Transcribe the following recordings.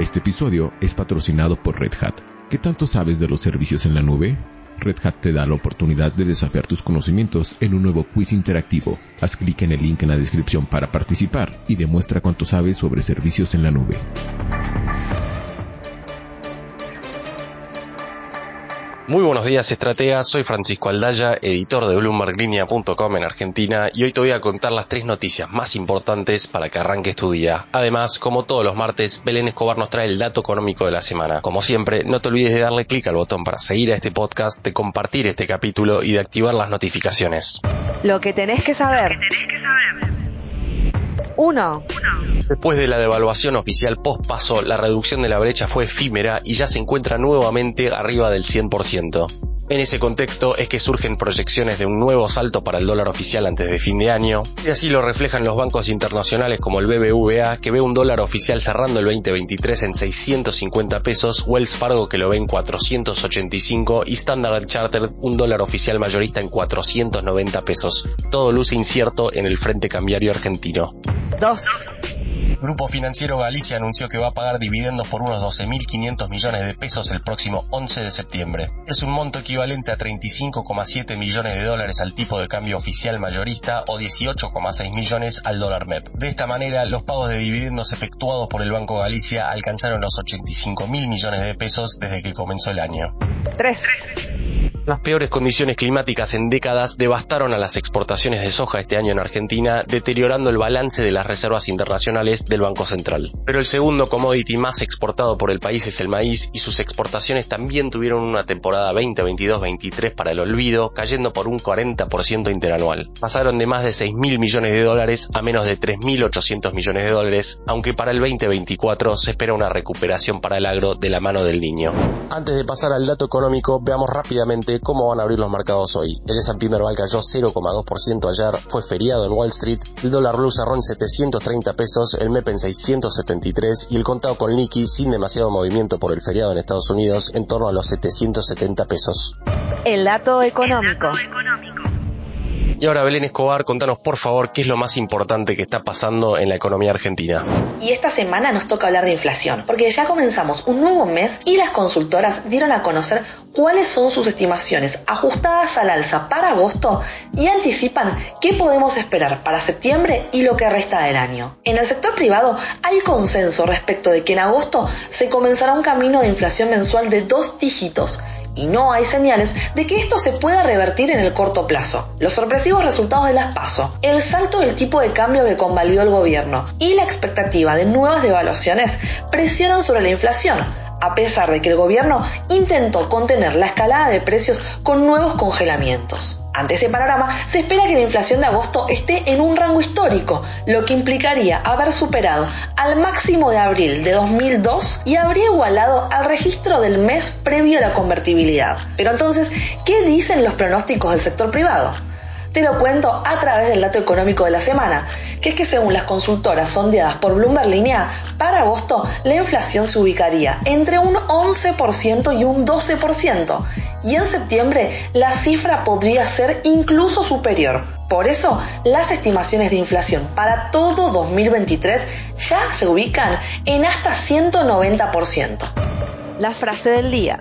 Este episodio es patrocinado por Red Hat. ¿Qué tanto sabes de los servicios en la nube? Red Hat te da la oportunidad de desafiar tus conocimientos en un nuevo quiz interactivo. Haz clic en el link en la descripción para participar y demuestra cuánto sabes sobre servicios en la nube. Muy buenos días, estrategas. Soy Francisco Aldaya, editor de BloombergLinea.com en Argentina, y hoy te voy a contar las tres noticias más importantes para que arranques tu día. Además, como todos los martes, Belén Escobar nos trae el dato económico de la semana. Como siempre, no te olvides de darle clic al botón para seguir a este podcast, de compartir este capítulo y de activar las notificaciones. Lo que tenés que saber. 1. Después de la devaluación oficial post-paso, la reducción de la brecha fue efímera y ya se encuentra nuevamente arriba del 100%. En ese contexto es que surgen proyecciones de un nuevo salto para el dólar oficial antes de fin de año, y así lo reflejan los bancos internacionales como el BBVA, que ve un dólar oficial cerrando el 2023 en 650 pesos, Wells Fargo que lo ve en 485 y Standard Chartered un dólar oficial mayorista en 490 pesos. Todo luce incierto en el frente cambiario argentino. 2. Grupo Financiero Galicia anunció que va a pagar dividendos por unos 12.500 millones de pesos el próximo 11 de septiembre. Es un monto equivalente a 35,7 millones de dólares al tipo de cambio oficial mayorista o 18,6 millones al dólar MEP. De esta manera, los pagos de dividendos efectuados por el Banco Galicia alcanzaron los 85 mil millones de pesos desde que comenzó el año. 3. Las peores condiciones climáticas en décadas devastaron a las exportaciones de soja este año en Argentina, deteriorando el balance de las reservas internacionales del Banco Central. Pero el segundo commodity más exportado por el país es el maíz y sus exportaciones también tuvieron una temporada 2022-23 para el olvido, cayendo por un 40% interanual. Pasaron de más de 6.000 millones de dólares a menos de 3.800 millones de dólares, aunque para el 2024 se espera una recuperación para el agro de la mano del niño. Antes de pasar al dato económico, veamos rápidamente cómo van a abrir los mercados hoy. El S&P Merval cayó 0,2% ayer, fue feriado en Wall Street, el dólar blue cerró en 730 pesos, el MEP en 673 y el contado con liqui sin demasiado movimiento por el feriado en Estados Unidos en torno a los 770 pesos. El dato económico. Y ahora Belén Escobar, contanos por favor qué es lo más importante que está pasando en la economía argentina. Y esta semana nos toca hablar de inflación, porque ya comenzamos un nuevo mes y las consultoras dieron a conocer cuáles son sus estimaciones ajustadas al alza para agosto y anticipan qué podemos esperar para septiembre y lo que resta del año. En el sector privado hay consenso respecto de que en agosto se comenzará un camino de inflación mensual de dos dígitos y no hay señales de que esto se pueda revertir en el corto plazo. Los sorpresivos resultados de las PASO, el salto del tipo de cambio que convalidó el gobierno y la expectativa de nuevas devaluaciones presionan sobre la inflación, a pesar de que el gobierno intentó contener la escalada de precios con nuevos congelamientos. Ante ese panorama, se espera que la inflación de agosto esté en un rango histórico, lo que implicaría haber superado al máximo de abril de 2002 y habría igualado al registro del mes previo a la convertibilidad. Pero entonces, ¿qué dicen los pronósticos del sector privado? Te lo cuento a través del dato económico de la semana, que es que según las consultoras sondeadas por Bloomberg Linea, para agosto la inflación se ubicaría entre un 11% y un 12%, y en septiembre la cifra podría ser incluso superior. Por eso, las estimaciones de inflación para todo 2023 ya se ubican en hasta 190%. La frase del día.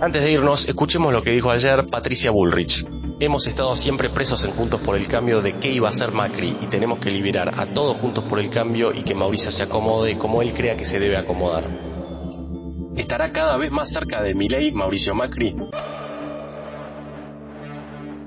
Antes de irnos, escuchemos lo que dijo ayer Patricia Bullrich. Hemos estado siempre presos en Juntos por el Cambio de qué iba a ser Macri y tenemos que liberar a todos Juntos por el Cambio y que Mauricio se acomode como él crea que se debe acomodar. ¿Estará cada vez más cerca de Milei Mauricio Macri?